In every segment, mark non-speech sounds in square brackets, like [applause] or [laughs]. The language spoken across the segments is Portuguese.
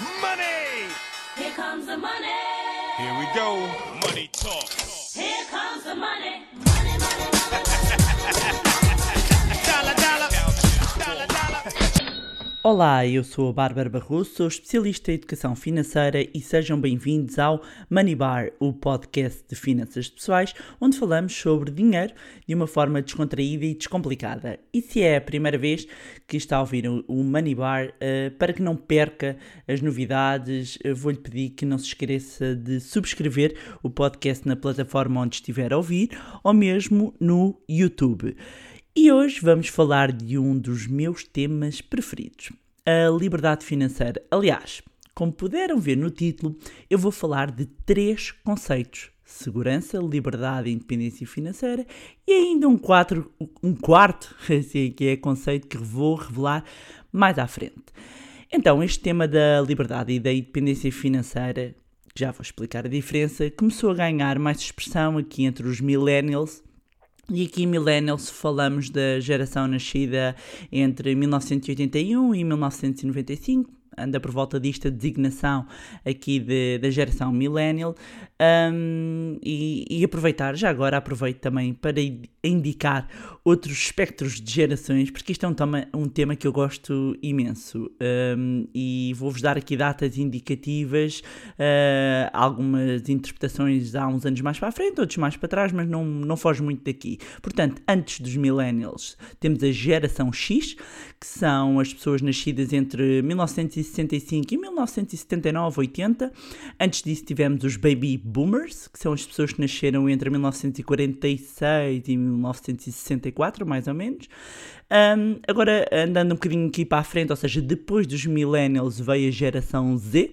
Money! Here comes the money. Here we go. Money talk. Here comes the money. Money, money, money. Dollar, Olá, eu sou a Bárbara Barroso, sou especialista em educação financeira e sejam bem-vindos ao Money Bar, o podcast de finanças pessoais, onde falamos sobre dinheiro de uma forma descontraída e descomplicada. E se é a primeira vez que está a ouvir o Money Bar, eh, para que não perca as novidades, eh, vou-lhe pedir que não se esqueça de subscrever o podcast na plataforma onde estiver a ouvir ou mesmo no YouTube. E hoje vamos falar de um dos meus temas preferidos, a liberdade financeira. Aliás, como puderam ver no título, eu vou falar de três conceitos: segurança, liberdade e independência financeira, e ainda um, quatro, um quarto, [laughs] assim, que é conceito que vou revelar mais à frente. Então, este tema da liberdade e da independência financeira, já vou explicar a diferença, começou a ganhar mais expressão aqui entre os millennials e aqui Millennials falamos da geração nascida entre 1981 e 1995, anda por volta disto a designação aqui de, da geração Millennial, um, e, e aproveitar, já agora aproveito também para indicar outros espectros de gerações, porque isto é um tema, um tema que eu gosto imenso, um, e vou-vos dar aqui datas indicativas, uh, algumas interpretações há uns anos mais para a frente, outros mais para trás, mas não, não foge muito daqui. Portanto, antes dos millennials, temos a geração X, que são as pessoas nascidas entre 1965 e 1979, 80. Antes disso tivemos os baby boomers, que são as pessoas que nasceram entre 1946 e 1964, mais ou menos. Um, agora, andando um bocadinho aqui para a frente, ou seja, depois dos millennials veio a geração Z,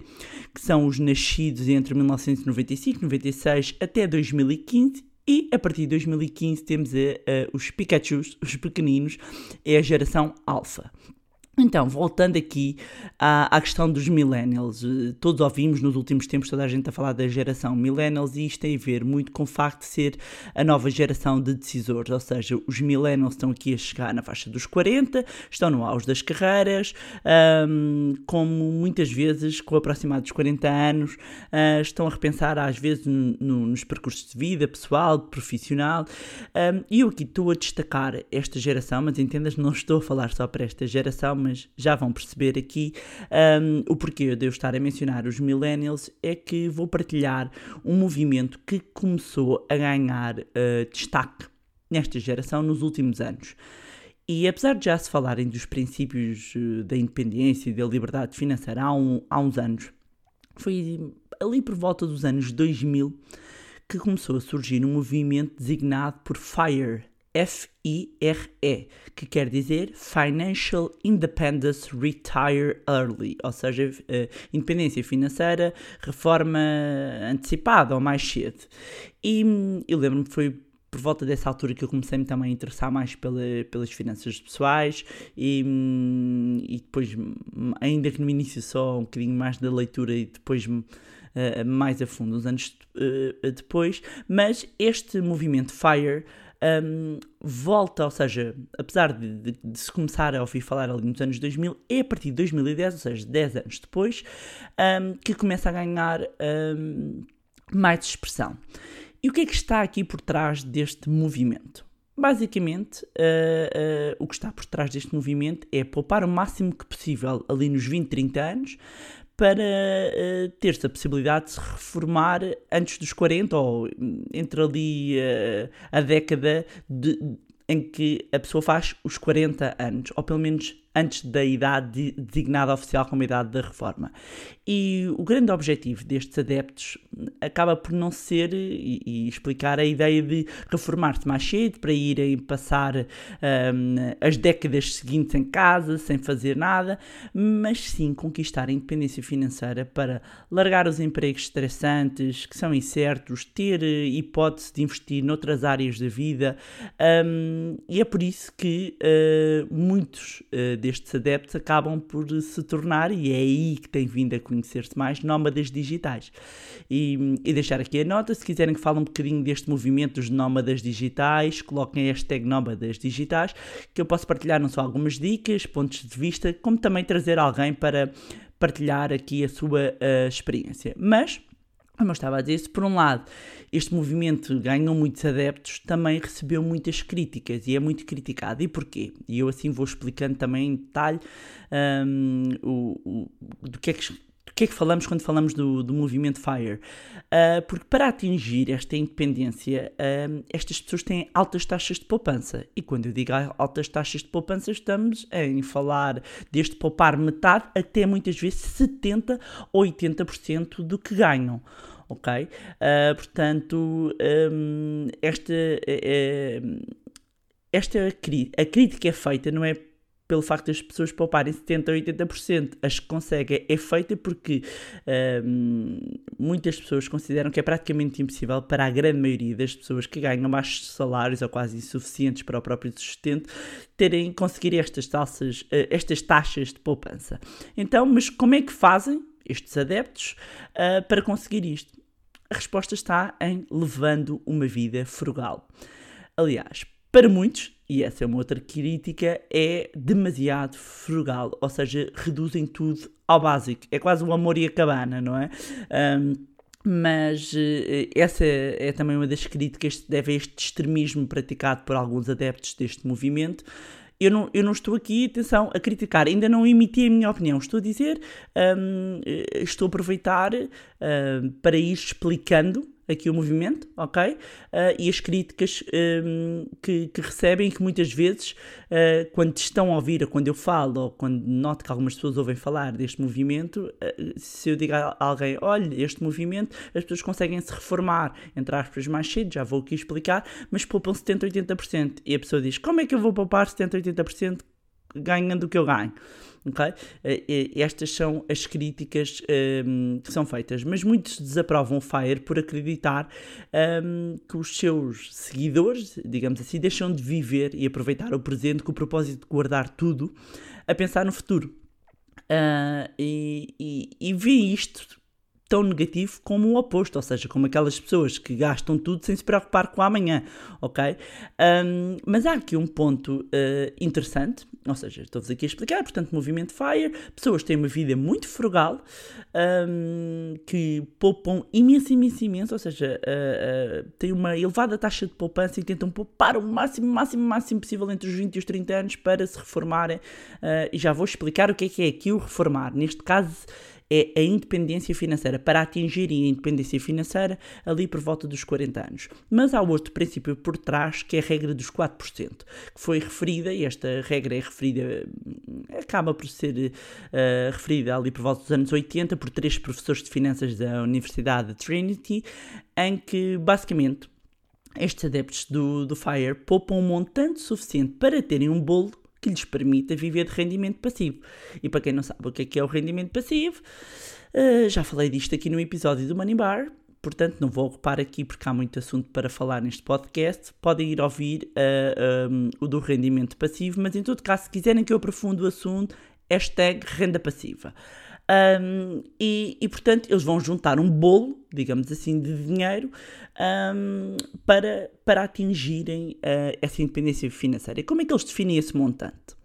que são os nascidos entre 1995, 96 até 2015. E a partir de 2015 temos os Pikachus, os pequeninos, é a geração Alpha. Então, voltando aqui à, à, questão dos millennials, eh, todos ouvimos nos últimos tempos toda a gente a falar da geração millennials e isto tem a ver muito com o facto de ser a nova geração de decisores, ou seja, os millennials estão aqui a chegar na faixa dos 40, estão no auge das carreiras, um, como muitas vezes, com aproximado dos 40 anos, uh, estão a repensar às vezes no, nos percursos de vida pessoal, profissional, um, e eu aqui estou a destacar esta geração, mas entendas, não estou a falar só para esta geração, mas já vão perceber aqui um, o porquê de eu estar a mencionar os millennials é que vou partilhar um movimento que começou a ganhar uh, destaque nesta geração nos últimos anos. E apesar de já se falarem dos princípios uh, da independência e da liberdade financeira há, um, há uns anos, foi ali por volta dos anos 2000 que começou a surgir um movimento designado por FIRE, F-I-R-E, que quer dizer Financial Independence Retire Early, ou seja, uh, independência financeira, reforma antecipada ou mais cedo. E eu lembro-me que foi por volta dessa altura que eu comecei-me também a interessar mais pela, pelas finanças pessoais e, e depois, ainda que no início só um bocadinho mais da leitura e depois uh, mais a fundo, uns anos uh, depois, mas este movimento FIRE um, volta, ou seja, apesar de, de, de, se começar a ouvir falar ali nos anos 2000, é a partir de 2010, ou seja, 10 anos depois, um, que começa a ganhar um, mais expressão. E o que é que está aqui por trás deste movimento? Basicamente, uh, uh, o que está por trás deste movimento é poupar o máximo que possível ali nos 20, 30 anos para uh, ter-se a possibilidade de se reformar antes dos 40 ou entre ali uh, a década de, em que a pessoa faz os 40 anos, ou pelo menos antes da idade designada oficial como idade da reforma. E o grande objetivo destes adeptos acaba por não ser e, e explicar a ideia de reformar-se mais cedo para irem passar um, as décadas seguintes em casa sem fazer nada, mas sim conquistar a independência financeira para largar os empregos estressantes que são incertos, ter hipótese de investir noutras áreas da vida um, e é por isso que uh, muitos uh, destes adeptos acabam por se tornar, e é aí que tem vindo a conhecer-se mais, nómadas digitais. E, e, deixar aqui a nota, se quiserem que fale um bocadinho deste movimento dos nómadas digitais, coloquem a hashtag nómadas digitais, que eu posso partilhar não só algumas dicas, pontos de vista, como também trazer alguém para partilhar aqui a sua uh, experiência. Mas, como eu estava a dizer, se por um lado este movimento ganhou muitos adeptos, também recebeu muitas críticas e é muito criticado. E porquê? E eu assim vou explicando também em detalhe um, o, o, do que é que que é que falamos quando falamos do, do movimento FIRE? Uh, porque para atingir esta independência, uh, estas pessoas têm altas taxas de poupança. E quando eu digo altas taxas de poupança, estamos em falar desde poupar metade até muitas vezes 70% ou 80% do que ganham ok? Uh, portanto, um, esta, uh, esta a crítica é feita, não é pelo facto das pessoas pouparem 70% ou 80%, as que conseguem é feita porque um, muitas pessoas consideram que é praticamente impossível para a grande maioria das pessoas que ganham baixos salários ou quase insuficientes para o próprio sustento terem conseguir estas taxas, estas taxas de poupança. Então, mas como é que fazem estes adeptos uh, para conseguir isto? A resposta está em levando uma vida frugal. Aliás, para muitos, e essa é uma outra crítica, é demasiado frugal, ou seja, reduzem tudo ao básico. É quase o amor e a cabana, não é? Um, mas uh, essa é também uma das críticas que deve a este extremismo praticado por alguns adeptos deste movimento, eu não, eu não estou aqui, atenção, a criticar, ainda não emiti a minha opinião. Estou a dizer, um, eh, estou a aproveitar uh, para ir explicando aqui o movimento, ok? Uh, e as críticas um, que, que, recebem, que muitas vezes, uh, quando estão a ouvir, ou quando eu falo, ou quando noto que algumas pessoas ouvem falar deste movimento, uh, se eu digo a alguém, olha, este movimento, as pessoas conseguem se reformar, entre aspas, mais cedo, já vou aqui explicar, mas poupam 70, 80%. E a pessoa diz, como é que eu vou poupar 70, 80% ganhando o que eu ganho? Okay? Estas são as críticas um, que são feitas, mas muitos desaprovam o Fire por acreditar um, que os seus seguidores, digamos assim, deixam de viver e aproveitar o presente com o propósito de guardar tudo a pensar no futuro. Uh, e, e, e isto tão negativo como o oposto, ou seja, como aquelas pessoas que gastam tudo sem se preocupar com amanhã, ok? Um, mas há aqui um ponto uh, interessante, ou seja, estou-vos aqui a explicar, portanto, movimento FIRE, pessoas têm uma vida muito frugal, um, que poupam imenso, imenso, imenso, ou seja, uh, uh, têm uma elevada taxa de poupança e tentam poupar o máximo, máximo, máximo possível entre os 20 e os 30 anos para se reformarem, e já vou explicar o que é que é aqui o reformar. Neste caso, é a independência financeira, para atingirem a independência financeira ali por volta dos 40 anos. Mas há outro princípio por trás, que é a regra dos 4%, que foi referida, e esta regra é referida, acaba por ser uh, referida ali por volta dos anos 80 por três professores de finanças da Universidade de Trinity, em que basicamente estes adeptos do, do FIRE poupam um montante suficiente para terem um bolo que lhes permita viver de rendimento passivo. E para quem não sabe o que é, que é o rendimento passivo, uh, já falei disto aqui no episódio do Money Bar, portanto não vou ocupar aqui porque há muito assunto para falar neste podcast. Podem ir ouvir uh, eh, um, eh, o do rendimento passivo, mas em todo caso, se quiserem que eu aprofunde o assunto, hashtag renda passiva. Um, e, e, portanto, eles vão juntar um bolo, digamos assim, de dinheiro um, para, para atingirem uh, essa independência financeira. E como é que eles definem esse montante?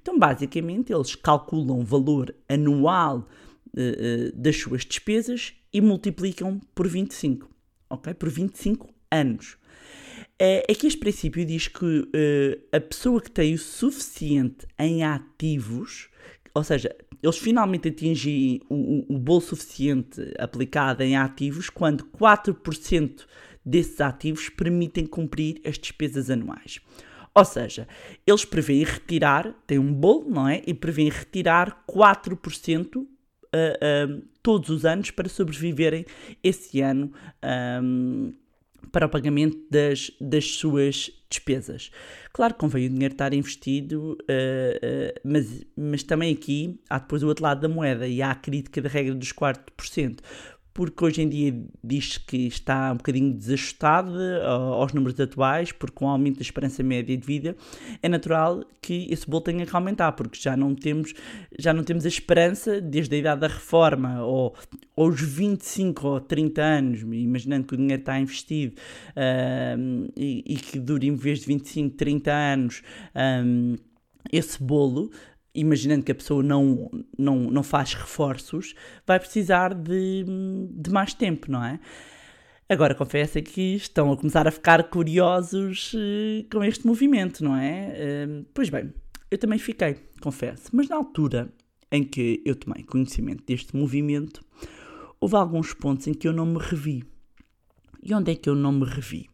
Então, basicamente, eles calculam o valor anual uh, uh, das suas despesas e multiplicam por 25, ok? Por 25 anos. Aqui este princípio diz que a pessoa que tem o suficiente em ativos, ou seja, eles finalmente atingem o, o bolo suficiente aplicado em ativos quando 4% desses ativos permitem cumprir as despesas anuais. Ou seja, eles prevêem retirar, têm um bolo, não é? E prevêem retirar 4% uh, uh, todos os anos para sobreviverem esse ano. Um, para o pagamento das, das suas despesas. Claro que convém o dinheiro estar investido, uh, uh, mas, mas também aqui há depois o outro lado da moeda e há a crítica da regra dos 4% porque hoje em dia diz que está um bocadinho desajustado aos números atuais, porque com o aumento da esperança média de vida, é natural que esse bolo tenha que aumentar, porque já não temos, já não temos a esperança, desde a idade da reforma, ou, ou os 25 ou 30 anos, imaginando que o dinheiro está investido uh, e, e, que dure em vez de 25, 30 anos um, esse bolo, imaginando que a pessoa não, não, não faz reforços, vai precisar de, de mais tempo, não é? Agora confesso que estão a começar a ficar curiosos eh, com este movimento, não é? Eh, pois bem, eu também fiquei, confesso, mas na altura em que eu tomei conhecimento deste movimento, houve alguns pontos em que eu não me revi. E onde é que eu não me revi?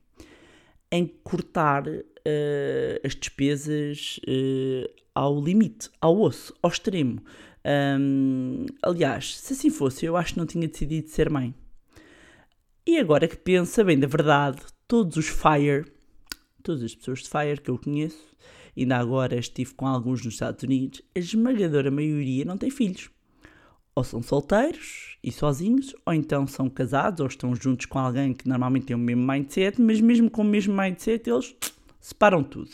Em cortar eh, as despesas eh, ao limite, ao osso, ao extremo. Ahm, aliás, se assim fosse, eu acho que não tinha decidido ser mãe. E agora que pensa bem da verdade, todos os FIRE, todas as pessoas de FIRE que eu conheço, ainda agora estive com alguns nos Estados Unidos, a esmagadora maioria não tem filhos. Ou são solteiros e sozinhos, ou então são casados, ou estão juntos com alguém que normalmente tem o mesmo mindset, mas mesmo com o mesmo mindset eles separam tudo.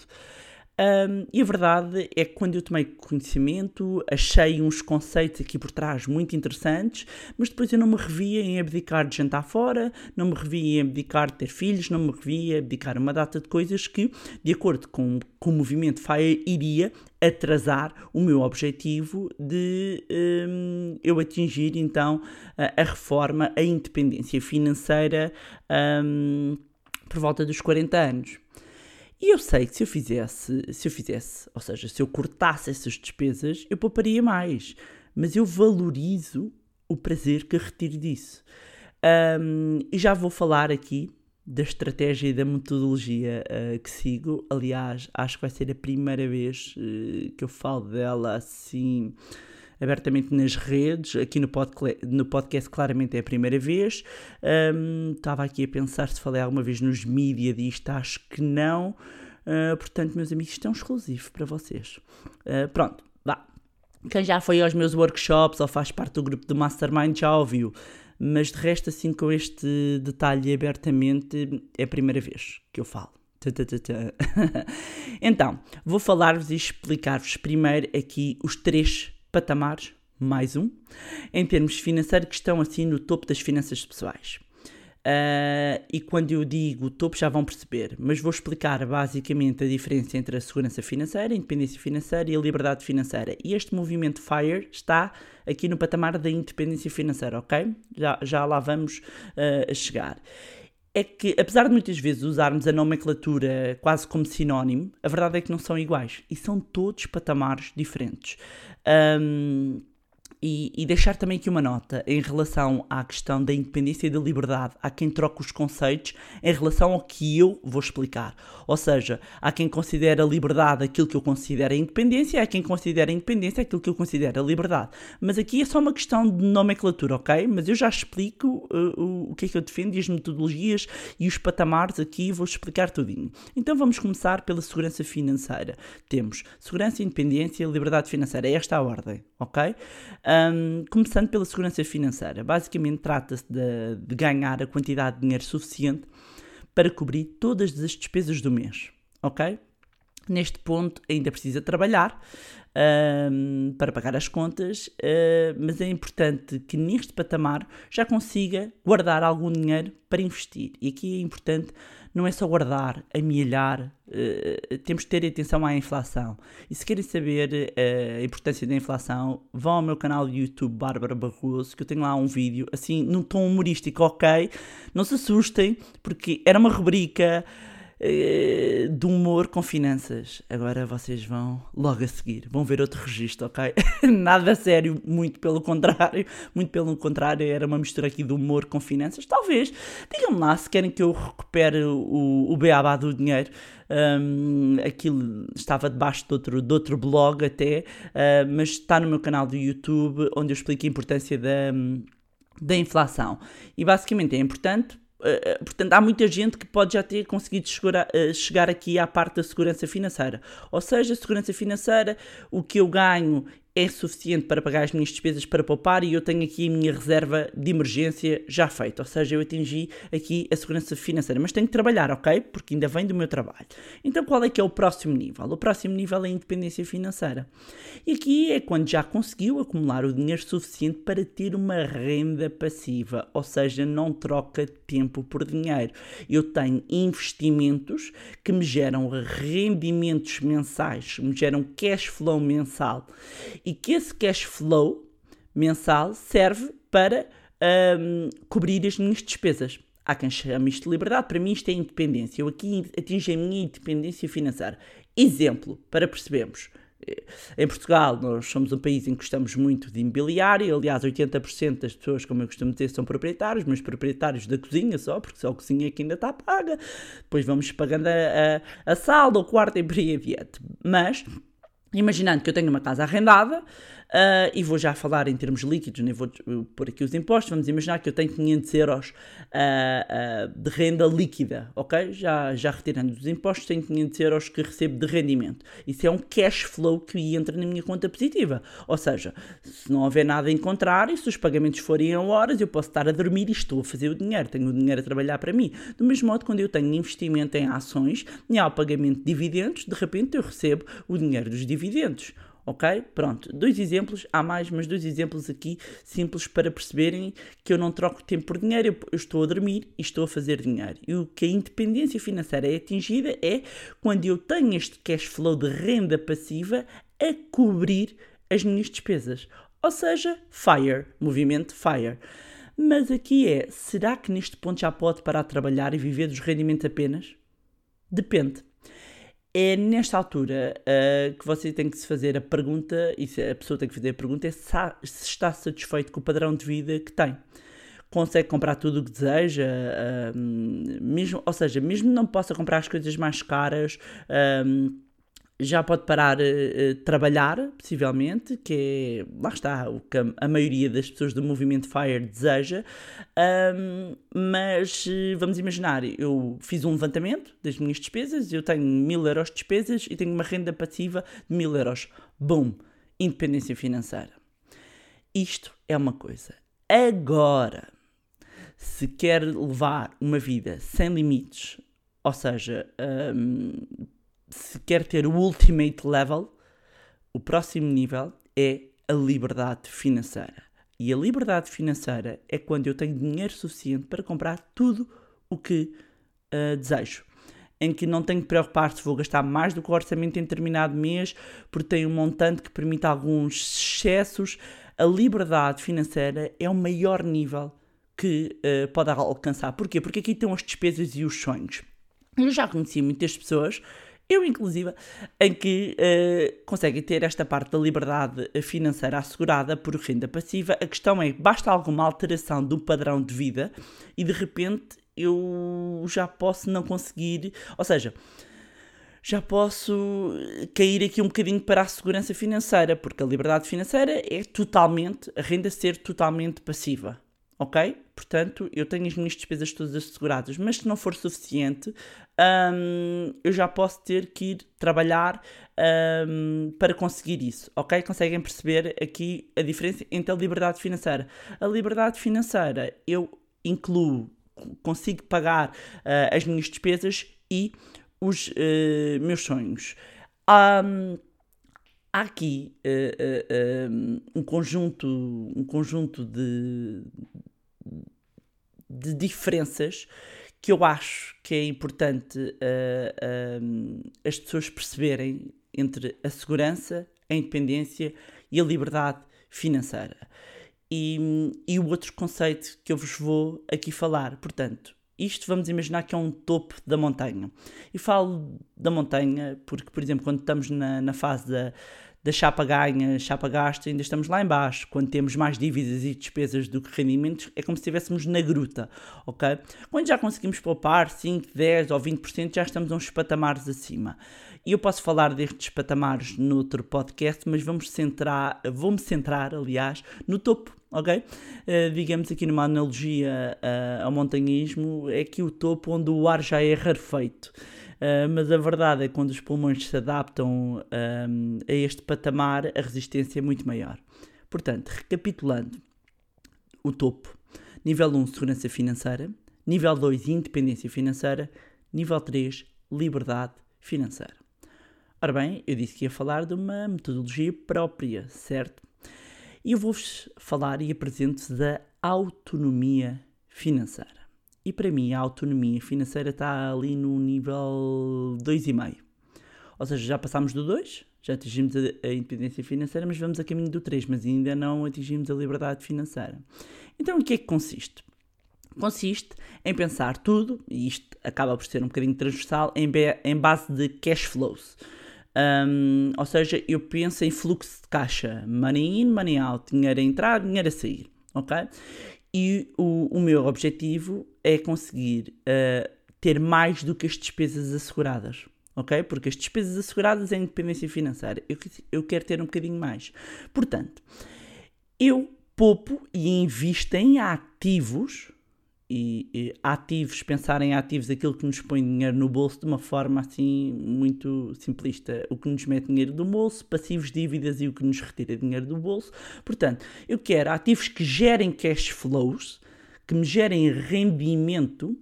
Um, e a verdade é que quando eu tomei conhecimento, achei uns conceitos aqui por trás muito interessantes, mas depois eu não me revia em abdicar de jantar fora, não me revia em abdicar de ter filhos, não me revia em abdicar uma data de coisas que, de acordo com, com o movimento FIRE, iria atrasar o meu objetivo de um, eu atingir então a, a, reforma, a independência financeira um, por volta dos 40 anos. E eu sei que se eu fizesse, se eu fizesse, ou seja, se eu cortasse essas despesas, eu pouparia mais. Mas eu valorizo o prazer que retiro disso. Um, e já vou falar aqui da estratégia e da metodologia uh, que sigo. Aliás, acho que vai ser a primeira vez uh, que eu falo dela assim abertamente nas redes, aqui no, no podcast claramente é a primeira vez. Um, estava aqui a pensar se falei alguma vez nos mídia disto, acho que não. Uh, portanto, meus amigos, isto é um exclusivo para vocês. Uh, pronto, vá. Quem já foi aos meus workshops ou faz parte do grupo do Mastermind já ouviu. Mas de resto, assim, com este detalhe abertamente, é a primeira vez que eu falo. [laughs] então, vou falar-vos e explicar-vos primeiro aqui os três patamares, mais um, em termos financeiros que estão assim no topo das finanças pessoais. Uh, e quando eu digo topo já vão perceber, mas vou explicar basicamente a diferença entre a segurança financeira, a independência financeira e a liberdade financeira. E este movimento FIRE está aqui no patamar da independência financeira, ok? Já, já lá vamos uh, chegar. É que, apesar de muitas vezes usarmos a nomenclatura quase como sinónimo, a verdade é que não são iguais e são todos patamares diferentes. Um, e, e, deixar também aqui uma nota em relação à questão da independência e da liberdade. Há quem troque os conceitos em relação ao que eu vou explicar. Ou seja, há quem considera liberdade aquilo que eu considero a independência, há quem considera a independência aquilo que eu considero a liberdade. Mas aqui é só uma questão de nomenclatura, ok? Mas eu já explico uh, o, o que é que eu defendo e as metodologias e os patamares aqui vou explicar tudinho. Então vamos começar pela segurança financeira. Temos segurança, independência e liberdade financeira. É esta a ordem, ok? Um, começando pela segurança financeira. Basicamente, trata-se de, de ganhar a quantidade de dinheiro suficiente para cobrir todas as despesas do mês, ok? Neste ponto ainda precisa trabalhar um, para pagar as contas, uh, mas é importante que neste patamar já consiga guardar algum dinheiro para investir. E aqui é importante não é só guardar, amealhar, uh, temos que ter atenção à inflação. E se querem saber uh, a importância da inflação, vão ao meu canal de YouTube Bárbara Barroso, que eu tenho lá um vídeo, assim, num tom humorístico, ok? Não se assustem, porque era uma rubrica eh, de humor com finanças. Agora vocês vão logo a seguir, vão ver outro registro, ok? [laughs] Nada sério, muito pelo contrário, muito pelo contrário, era uma mistura aqui de humor com finanças. Talvez, digam-me lá se querem que eu recupere o, o beabá do dinheiro. Um, aquilo estava debaixo de outro, de outro blog até, uh, mas está no meu canal do YouTube onde eu explico a importância da, da inflação. E basicamente é importante Uh, portanto, há muita gente que pode já ter conseguido chegar, uh, chegar aqui à parte da segurança financeira. Ou seja, segurança financeira, o que eu ganho é suficiente para pagar as minhas despesas para poupar e eu tenho aqui a minha reserva de emergência já feita. Ou seja, eu atingi aqui a segurança financeira, mas tenho que trabalhar, ok? Porque ainda vem do meu trabalho. Então, qual é que é o próximo nível? O próximo nível é a independência financeira. E aqui é quando já conseguiu acumular o dinheiro suficiente para ter uma renda passiva, ou seja, não troca tempo por dinheiro. Eu tenho investimentos que me geram rendimentos mensais, me geram cash flow mensal e que esse cash flow mensal serve para hum, cobrir as minhas despesas. Há quem chame isto de liberdade, para mim isto é independência. Eu aqui atingo a minha independência financeira. Exemplo, para percebermos. Em Portugal, nós somos um país em que gostamos muito de imobiliário. Aliás, 80% das pessoas, como eu costumo dizer, são proprietários, mas proprietários da cozinha só, porque só a cozinha é que ainda está paga. Depois vamos pagando a, a, a sala, o quarto e por aí adiante. Mas Imaginando que eu tenho uma casa arrendada, Uh, e vou já falar em termos líquidos, nem vou pôr aqui os impostos. Vamos imaginar que eu tenho 500 euros uh, uh, de renda líquida, ok? Já, já retirando os impostos, tenho 500 euros que recebo de rendimento. Isso é um cash flow que entra na minha conta positiva. Ou seja, se não houver nada em contrário, se os pagamentos forem a horas, eu posso estar a dormir e estou a fazer o dinheiro. Tenho o dinheiro a trabalhar para mim. Do mesmo modo, quando eu tenho investimento em ações e há o pagamento de dividendos, de repente eu recebo o dinheiro dos dividendos. Ok? Pronto, dois exemplos, há mais, mas dois exemplos aqui simples para perceberem que eu não troco tempo por dinheiro, eu, estou a dormir e estou a fazer dinheiro. E o que a independência financeira é atingida é quando eu tenho este cash flow de renda passiva a cobrir as minhas despesas. Ou seja, FIRE, movimento FIRE. Mas aqui é, será que neste ponto já pode parar de trabalhar e viver dos rendimentos apenas? Depende é nesta altura uh, que você tem que se fazer a pergunta, e a pessoa tem que fazer a pergunta, é se, se está satisfeito com o padrão de vida que tem. Consegue comprar tudo o que deseja, uh, mesmo, ou seja, mesmo não possa comprar as coisas mais caras, uh, já pode parar uh, trabalhar, possivelmente, que é, lá está, o que a, maioria das pessoas do movimento FIRE deseja, um, mas uh, vamos imaginar, eu fiz um levantamento das minhas despesas, eu tenho mil euros de despesas e tenho uma renda passiva de mil euros. Boom! Independência financeira. Isto é uma coisa. Agora, se quer levar uma vida sem limites, ou seja, um, se quer ter o ultimate level, o próximo nível é a liberdade financeira. E a liberdade financeira é quando eu tenho dinheiro suficiente para comprar tudo o que uh, desejo. Em que não tenho que preocupar se vou gastar mais do que o orçamento em determinado mês, porque tenho um montante que permite alguns excessos. A liberdade financeira é o maior nível que uh, pode alcançar. Porquê? Porque aqui estão as despesas e os sonhos. Eu já conheci muitas pessoas eu inclusive, em que uh, conseguem ter esta parte da liberdade financeira assegurada por renda passiva. A questão é, basta alguma alteração do padrão de vida e de repente eu já posso não conseguir, ou seja, já posso cair aqui um bocadinho para a segurança financeira, porque a liberdade financeira é totalmente, a renda ser totalmente passiva ok? Portanto, eu tenho as minhas despesas todas asseguradas, mas se não for suficiente, um, eu já posso ter que ir trabalhar um, para conseguir isso, ok? Conseguem perceber aqui a diferença entre a liberdade financeira. A liberdade financeira eu incluo, consigo pagar uh, as minhas despesas e os uh, meus sonhos. Um, há aqui uh, uh, um conjunto, um conjunto de, de diferenças que eu acho que é importante uh, as pessoas perceberem entre a segurança, a independência e a liberdade financeira. E, e o outro conceito que eu vos vou aqui falar, portanto, isto vamos imaginar que é um topo da montanha. E falo da montanha porque, por exemplo, quando estamos na, na fase da, da chapa ganha, chapa gasta, ainda estamos lá embaixo. Quando temos mais dívidas e despesas do que rendimentos, é como se estivéssemos na gruta, ok? Quando já conseguimos poupar 5, 10 ou 20%, já estamos uns patamares acima. E eu posso falar destes patamares noutro podcast, mas vamos centrar, vou-me centrar, aliás, no topo, ok? Uh, digamos aqui numa analogia uh, ao montanhismo, é que o topo onde o ar já é rarefeito. Uh, mas a verdade é que quando os pulmões se adaptam um, a este patamar, a resistência é muito maior. Portanto, recapitulando, o topo. Nível 1, segurança financeira. Nível 2, independência financeira. Nível 3, liberdade financeira. Ora bem, eu disse que ia falar de uma metodologia própria, certo? E eu vou-vos falar e apresento-vos da autonomia financeira. E para mim, a autonomia financeira está ali no nível 2,5. Ou seja, já passámos do 2, já atingimos a, independência financeira, mas vamos a caminho do 3, mas ainda não atingimos a liberdade financeira. Então, em que é que consiste? Consiste em pensar tudo, e isto acaba por ser um bocadinho transversal, em, em base de cash flows. Um, ou seja, eu penso em fluxo de caixa, money in, money out, dinheiro a entrar, dinheiro a sair, ok? E o, o meu objetivo é conseguir uh, ter mais do que as despesas asseguradas, ok? Porque as despesas asseguradas é independência financeira. Eu, eu quero ter um bocadinho mais. Portanto, eu poupo e invisto em ativos e, e, ativos, pensar em ativos, aquilo que nos põe dinheiro no bolso de uma forma assim muito simplista. O que nos mete dinheiro do bolso, passivos, dívidas e o que nos retira dinheiro do bolso. Portanto, eu quero ativos que gerem cash flows, que me gerem rendimento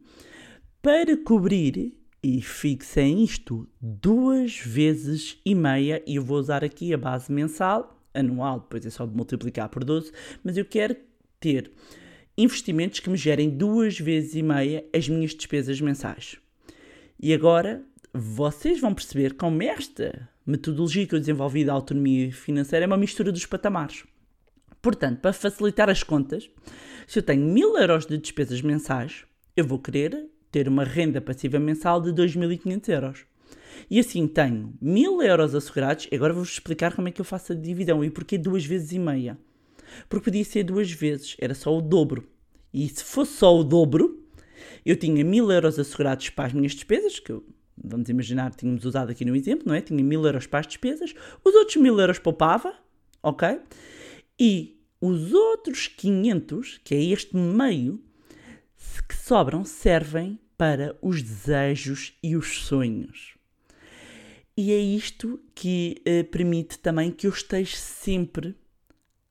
para cobrir. E fixem isto duas vezes e meia, e eu vou usar aqui a base mensal, anual, depois é só multiplicar por 12, mas eu quero ter investimentos que me gerem duas vezes e meia as minhas despesas mensais. E agora vocês vão perceber como esta metodologia que eu desenvolvi da autonomia financeira é uma mistura dos patamares. Portanto, para facilitar as contas, se eu tenho mil euros de despesas mensais, eu vou querer ter uma renda passiva mensal de 2.500 euros. E assim tenho mil euros assegurados. Agora vou-vos explicar como é que eu faço a divisão e porquê duas vezes e meia. Porque podia ser duas vezes, era só o dobro. E se fosse só o dobro, eu tinha mil euros assegurados para as minhas despesas, que eu, vamos imaginar, tínhamos usado aqui no exemplo, não é? Tinha mil euros para as despesas, os outros mil euros poupava, ok? E os outros 500, que é este meio, que sobram, servem para os desejos e os sonhos. E é isto que eh, permite também que eu esteja sempre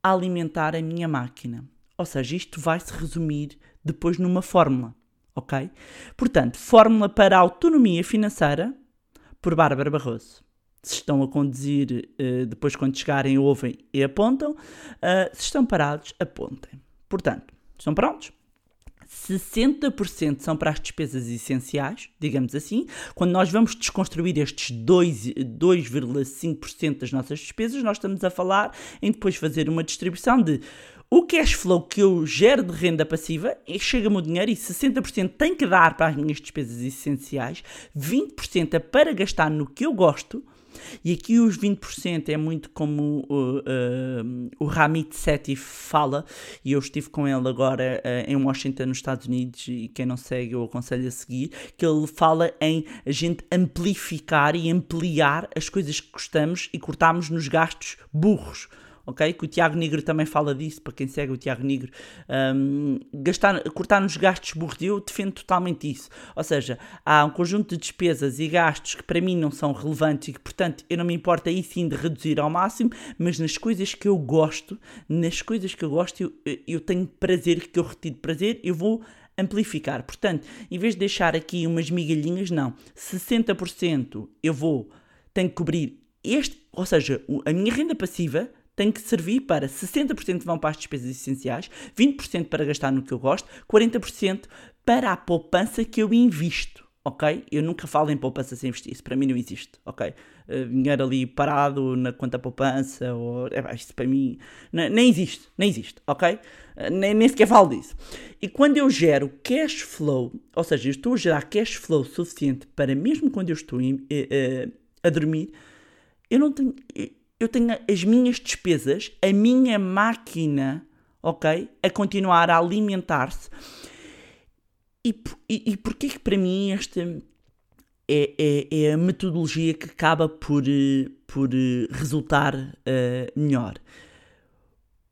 a alimentar a minha máquina. Ou seja, isto vai se resumir depois numa fórmula, ok? Portanto, fórmula para a autonomia financeira por Bárbara Barroso. Se estão a conduzir, uh, depois quando chegarem ouvem e apontam. Uh, se estão parados, apontem. Portanto, estão prontos? 60% são para as despesas essenciais, digamos assim. Quando nós vamos desconstruir estes 2,5% das nossas despesas, nós estamos a falar em depois fazer uma distribuição de o cash flow que eu gero de renda passiva chega-me o dinheiro e 60% tem que dar para as minhas despesas essenciais, 20% é para gastar no que eu gosto e aqui os 20% é muito como uh, uh, o Ramit Sethi fala, e eu estive com ele agora uh, em Washington, nos Estados Unidos, e quem não segue eu aconselho a seguir, que ele fala em a gente amplificar e ampliar as coisas que gostamos e cortarmos nos gastos burros ok? Que o Tiago Negro também fala disso, para quem segue o Tiago Negro, um, gastar, cortar nos gastos eu defendo totalmente isso. Ou seja, há um conjunto de despesas e gastos que para mim não são relevantes e que, portanto, eu não me importo aí sim de reduzir ao máximo, mas nas coisas que eu gosto, nas coisas que eu gosto, eu, eu tenho prazer, que eu retiro prazer, eu vou amplificar. Portanto, em vez de deixar aqui umas migalhinhas, não. 60% eu vou, tenho que cobrir este, ou seja, a minha renda passiva tem que servir para 60% vão para as despesas essenciais, 20% para gastar no que eu gosto, 40% para a poupança que eu invisto, ok? Eu nunca falo em poupança sem investir, isso para mim não existe, ok? Uh, dinheiro ali parado na conta poupança, ou, é, isso para mim não, nem existe, nem existe, ok? Uh, nem, nem sequer falo disso. E quando eu gero cash flow, ou seja, eu estou a gerar cash flow suficiente para mesmo quando eu estou em, uh, a dormir, eu não tenho eu tenho as minhas despesas, a minha máquina, ok? A continuar a alimentar-se. E, e, e porquê que para mim esta é, é, é, a metodologia que acaba por, por resultar uh, melhor?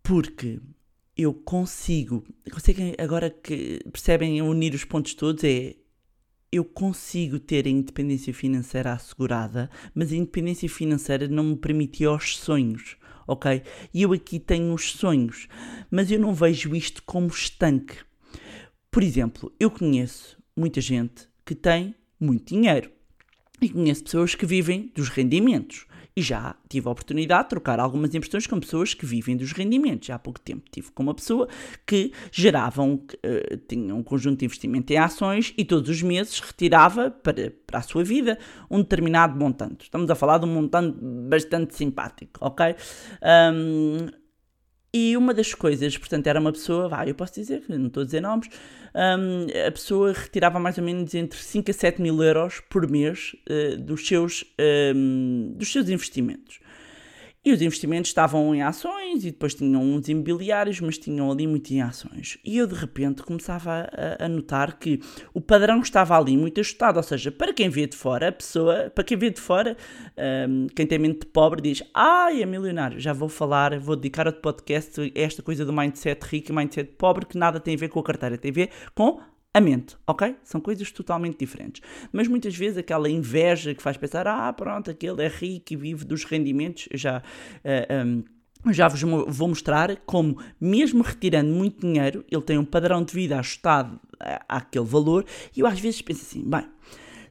Porque eu consigo, conseguem agora que percebem unir os pontos todos, é eu consigo ter a independência financeira assegurada, mas a independência financeira não me permitia os sonhos, ok? E eu aqui tenho os sonhos, mas eu não vejo isto como estanque. Por exemplo, eu conheço muita gente que tem muito dinheiro e conheço pessoas que vivem dos rendimentos. E já tive a oportunidade de trocar algumas impressões com pessoas que vivem dos rendimentos. Já há pouco tempo tive com uma pessoa que gerava um, eh, tinha um conjunto de investimento em ações e todos os meses retirava para, para a sua vida um determinado montante. Estamos a falar de um montante bastante simpático, ok? Um, e uma das coisas, portanto, era uma pessoa, eu posso dizer, não estou a dizer nomes, um, a pessoa retirava mais ou menos entre 5 a 7 mil euros por mês uh, dos, seus, um, dos seus investimentos. E os investimentos estavam em ações e depois tinham uns imobiliários, mas tinham ali muito em ações. E eu de repente começava a, a notar que o padrão estava ali muito ajustado. Ou seja, para quem vê de fora, a pessoa, para quem vê de fora, um, quem tem mente pobre diz: Ai, é milionário. Já vou falar, vou dedicar outro podcast a esta coisa do mindset rico e mindset pobre que nada tem a ver com a carteira, tem a ver com a mente, ok? São coisas totalmente diferentes. Mas muitas vezes aquela inveja que faz pensar, ah, pronto, aquele é rico e vive dos rendimentos, já. Uh, um, já vos vou mostrar como, mesmo retirando muito dinheiro, ele tem um padrão de vida ajustado àquele valor. E eu às vezes penso assim: bem,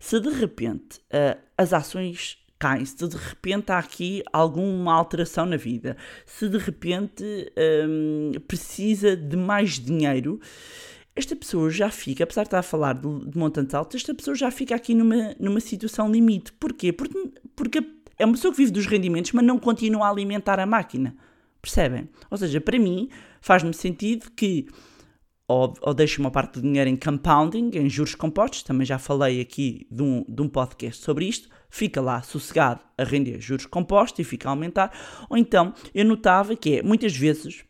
se de repente uh, as ações caem, se de repente há aqui alguma alteração na vida, se de repente um, precisa de mais dinheiro, esta pessoa já fica, apesar de estar a falar de, de montantes altos, esta pessoa já fica aqui numa, numa situação limite. Porquê? Porque, porque é uma pessoa que vive dos rendimentos, mas não continua a alimentar a máquina. Percebem? Ou seja, para mim, faz-me sentido que ou, ou deixo uma parte do dinheiro em compounding, em juros compostos, também já falei aqui de um, de um podcast sobre isto, fica lá sossegado a render juros compostos e fica a aumentar, ou então eu notava que é, muitas vezes,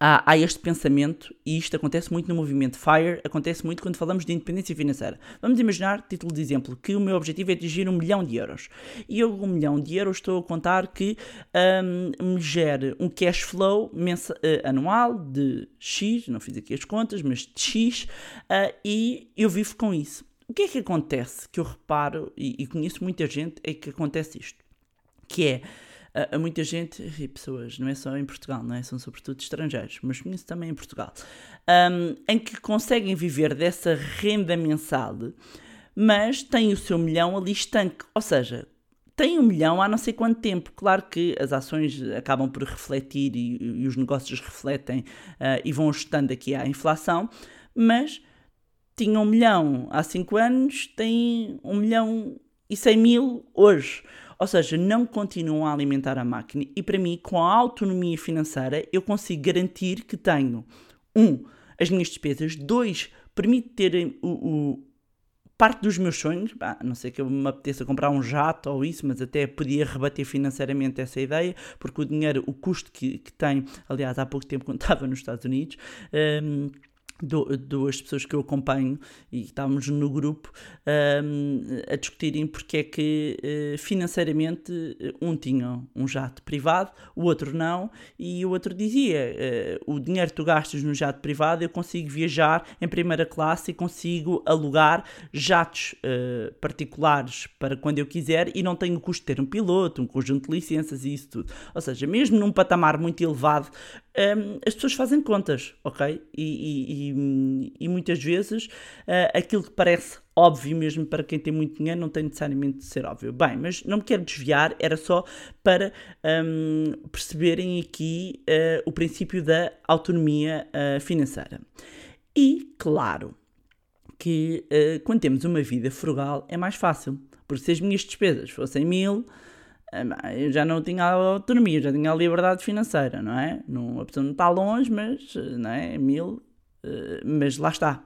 há, há, este pensamento, e isto acontece muito no movimento FIRE, acontece muito quando falamos de independência financeira. Vamos imaginar, título de exemplo, que o meu objetivo é atingir um milhão de euros. E eu, um milhão de euros, estou a contar que um, me gere um cash flow mensa, uh, anual de X, não fiz aqui as contas, mas de X, uh, e eu vivo com isso. O que é que acontece que eu reparo, e, e conheço muita gente, é que acontece isto, que é a, a, muita gente e pessoas, não é só em Portugal, não é? São sobretudo estrangeiros, mas conheço também em Portugal, um, em que conseguem viver dessa renda mensal, mas têm o seu milhão ali estanque. Ou seja, têm um milhão há não sei quanto tempo. Claro que as ações acabam por refletir e, e os negócios refletem uh, e vão ajustando aqui à inflação, mas tinham um milhão há 5 anos, têm um milhão e 100 mil hoje. Ou seja, não continuam a alimentar a máquina. E para mim, com a autonomia financeira, eu consigo garantir que tenho, um, as minhas despesas, dois, permite ter o, o parte dos meus sonhos, bah, não sei que eu me apeteça comprar um jato ou isso, mas até podia rebater financeiramente essa ideia, porque o dinheiro, o custo que, que tem, aliás, há pouco tempo [laughs] quando estava nos Estados Unidos, um, duas pessoas que eu acompanho e estávamos no grupo um, a discutirem porque é que uh, financeiramente um tinha um jato privado, o outro não, e o outro dizia: uh, o dinheiro que tu gastas no jato privado eu consigo viajar em primeira classe e consigo alugar jatos uh, particulares para quando eu quiser e não tenho o custo de ter um piloto, um conjunto de licenças e isso tudo. Ou seja, mesmo num patamar muito elevado, um, as pessoas fazem contas, ok? E, e, e, e muitas vezes uh, aquilo que parece óbvio mesmo para quem tem muito dinheiro não tem necessariamente de ser óbvio. Bem, mas não me quero desviar, era só para um, perceberem aqui uh, o princípio da autonomia uh, financeira. E, claro, que quando temos uma vida frugal é mais fácil, porque se as minhas despesas fossem mil eu já não tinha autonomia, já tinha liberdade financeira, não é? Não, a pessoa não está longe, mas não é? Mil, eh, mas lá está.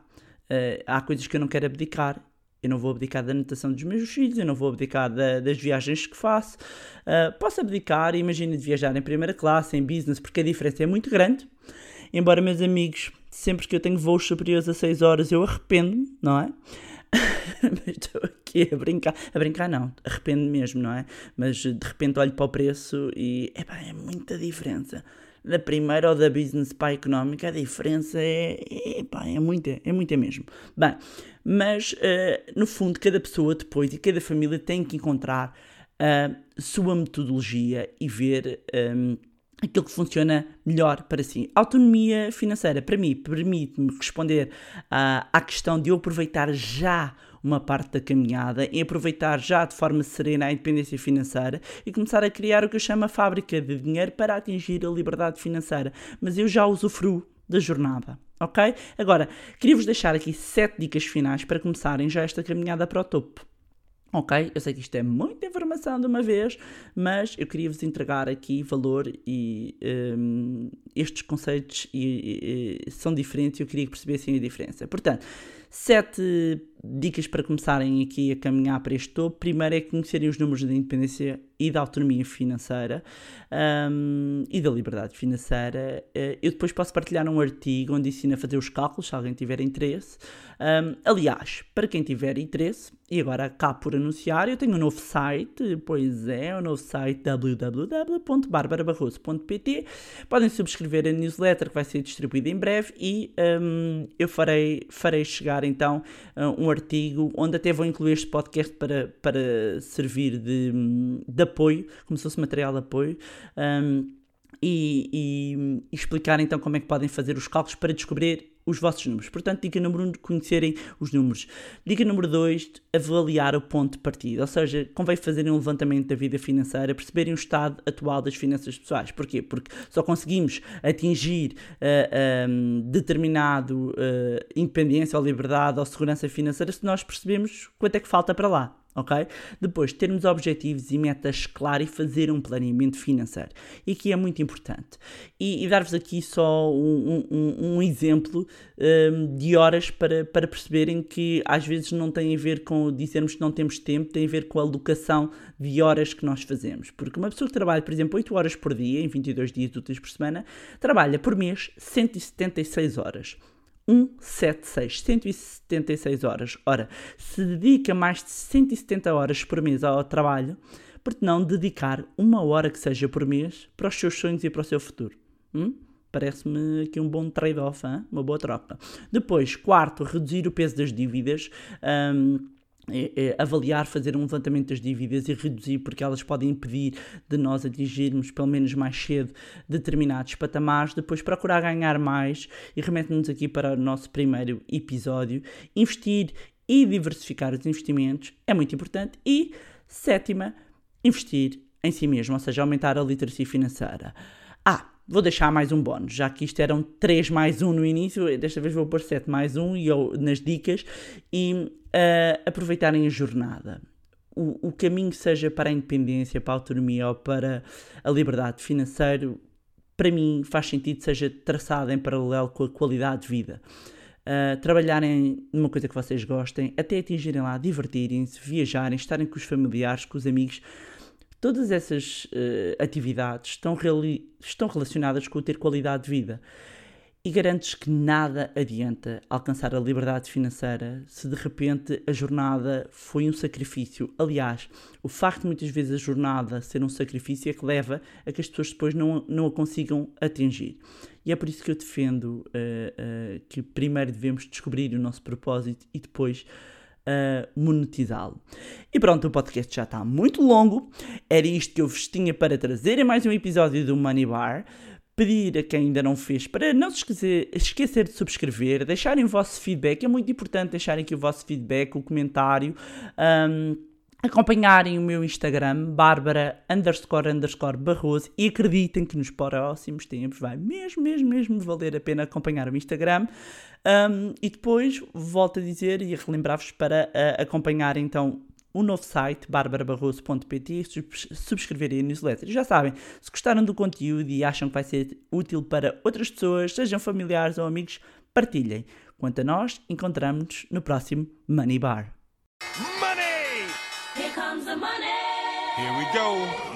Eh, há coisas que eu não quero abdicar. Eu não vou abdicar da natação dos meus filhos, eu não vou abdicar da, das viagens que faço. Uh, posso abdicar, imagina, de viajar em primeira classe, em business, porque a diferença é muito grande. Embora, meus amigos, sempre que eu tenho voos superiores a 6 horas, eu arrependo, não é? [laughs] mas estou aqui a brincar. A brincar não, arrependo mesmo, não é? Mas de repente olho para o preço e epá, é muita diferença. da primeira ou da business para a económica, a diferença é, é, pá, é muita, é muita mesmo. Bem, mas eh, no fundo, cada pessoa depois e cada família tem que encontrar a sua metodologia e ver. ehm, aquilo que funciona melhor para si. Autonomia financeira, para mim, permite-me responder à, à questão de eu aproveitar já uma parte da caminhada e aproveitar já de forma serena a independência financeira e começar a criar o que eu chamo a fábrica de dinheiro para atingir a liberdade financeira. Mas eu já usufruo da jornada, ok? Agora, queria-vos deixar aqui sete dicas finais para começarem já esta caminhada para o topo. Ok, eu sei que isto é muita informação de uma vez, mas eu queria vos entregar aqui valor e hum, estes conceitos e- e- são diferentes e eu queria que percebessem a diferença. Portanto, sete dicas para começarem aqui a caminhar para este topo. Primeiro é conhecerem os números da independência e da autonomia financeira hum, e da liberdade financeira. Eh, Eu depois posso partilhar um artigo onde ensino a fazer os cálculos, se alguém tiver interesse. Hum, aliás, para quem tiver interesse, e agora cá por anunciar, eu tenho um novo site, pois é, o um novo site www.barbarabarroso.pt. Podem subscrever a newsletter que vai ser distribuída em breve e hum, eu farei, farei chegar então um artigo onde até vou incluir este podcast para, para servir de, de apoio, como se fosse material de apoio. hum, e, e- e explicar então como é que podem fazer os cálculos para descobrir os vossos números. Portanto, dica número 1, um, conhecerem os números. Dica número 2, avaliar o ponto de partida. Ou seja, convém fazerem um levantamento da vida financeira, perceberem o estado atual das finanças pessoais. Porquê? Porque só conseguimos atingir ah, ah, determinado ah, independência ou liberdade ou segurança financeira se nós percebemos quanto é que falta para lá ok? Depois, termos objetivos e metas claras e fazer um planeamento financeiro. E aqui é muito importante. E, e dar-vos aqui só um, um- um exemplo hum, de horas para, para perceberem que às vezes não tem a ver com dizermos que não temos tempo, tem a ver com a alocação de horas que nós fazemos. Porque uma pessoa que trabalha, por exemplo, 8 horas por dia, em 22 dias úteis por semana, trabalha por mês 176 horas. 176, 176 horas. Ora, se dedica mais de 170 horas por mês ao trabalho, por que não dedicar uma hora que seja por mês para os seus sonhos e para o seu futuro? Hum? Parece-me aqui um bom trade-off, uma boa troca. Depois, quarto, reduzir o peso das dívidas. Hum, avaliar, fazer um levantamento das dívidas e reduzir, porque elas podem impedir de nós atingirmos, pelo menos mais cedo, determinados patamares. Depois, procurar ganhar mais e remete-nos aqui para o nosso primeiro episódio. Investir e diversificar os investimentos é muito importante. E, sétima, investir em si mesmo, ou seja, aumentar a literacia financeira. Ah, vou deixar mais um bónus, já que isto eram 3 mais 1 no início, desta vez vou pôr 7 mais 1 e eu, nas dicas e aproveitarem a jornada. O, o caminho seja para a independência, para a autonomia ou para a liberdade financeira, para mim faz sentido seja traçado em paralelo com a qualidade de vida. Uh, trabalharem numa coisa que vocês gostem, até atingirem lá, divertirem-se, viajarem, estarem com os familiares, com os amigos. Todas essas uh, atividades estão, estão relacionadas com ter qualidade de vida. E garantes que nada adianta alcançar a liberdade financeira se de repente a jornada foi um sacrifício. Aliás, o facto de muitas vezes a jornada ser um sacrifício é que leva a que as pessoas depois não, não a consigam atingir. E é por isso que eu defendo eh, eh, que primeiro devemos descobrir o nosso propósito e depois uh, monetizá-lo. E pronto, o podcast já está muito longo. Era isto que eu vos tinha para trazer em mais um episódio do Money Bar. Pedir a quem ainda não fez para não se esquecer, esquecer de subscrever, deixarem o vosso feedback. É muito importante deixarem aqui o vosso feedback, o comentário. um, acompanharem o meu Instagram, Bárbara underscore underscore Barroso, e acreditem que nos próximos tempos vai mesmo, mesmo, mesmo valer a pena acompanhar o Instagram. Um, e depois volto a dizer e a relembrar-vos para uh, acompanhar então o novo site, barbarabarroso.pt, e subs- subscreverem a newsletter. Já sabem, se gostaram do conteúdo e acham que vai ser útil para outras pessoas, sejam familiares ou amigos, partilhem. Quanto a nós, encontramos-nos no próximo Money Bar. Money! Here comes the money. Here we go.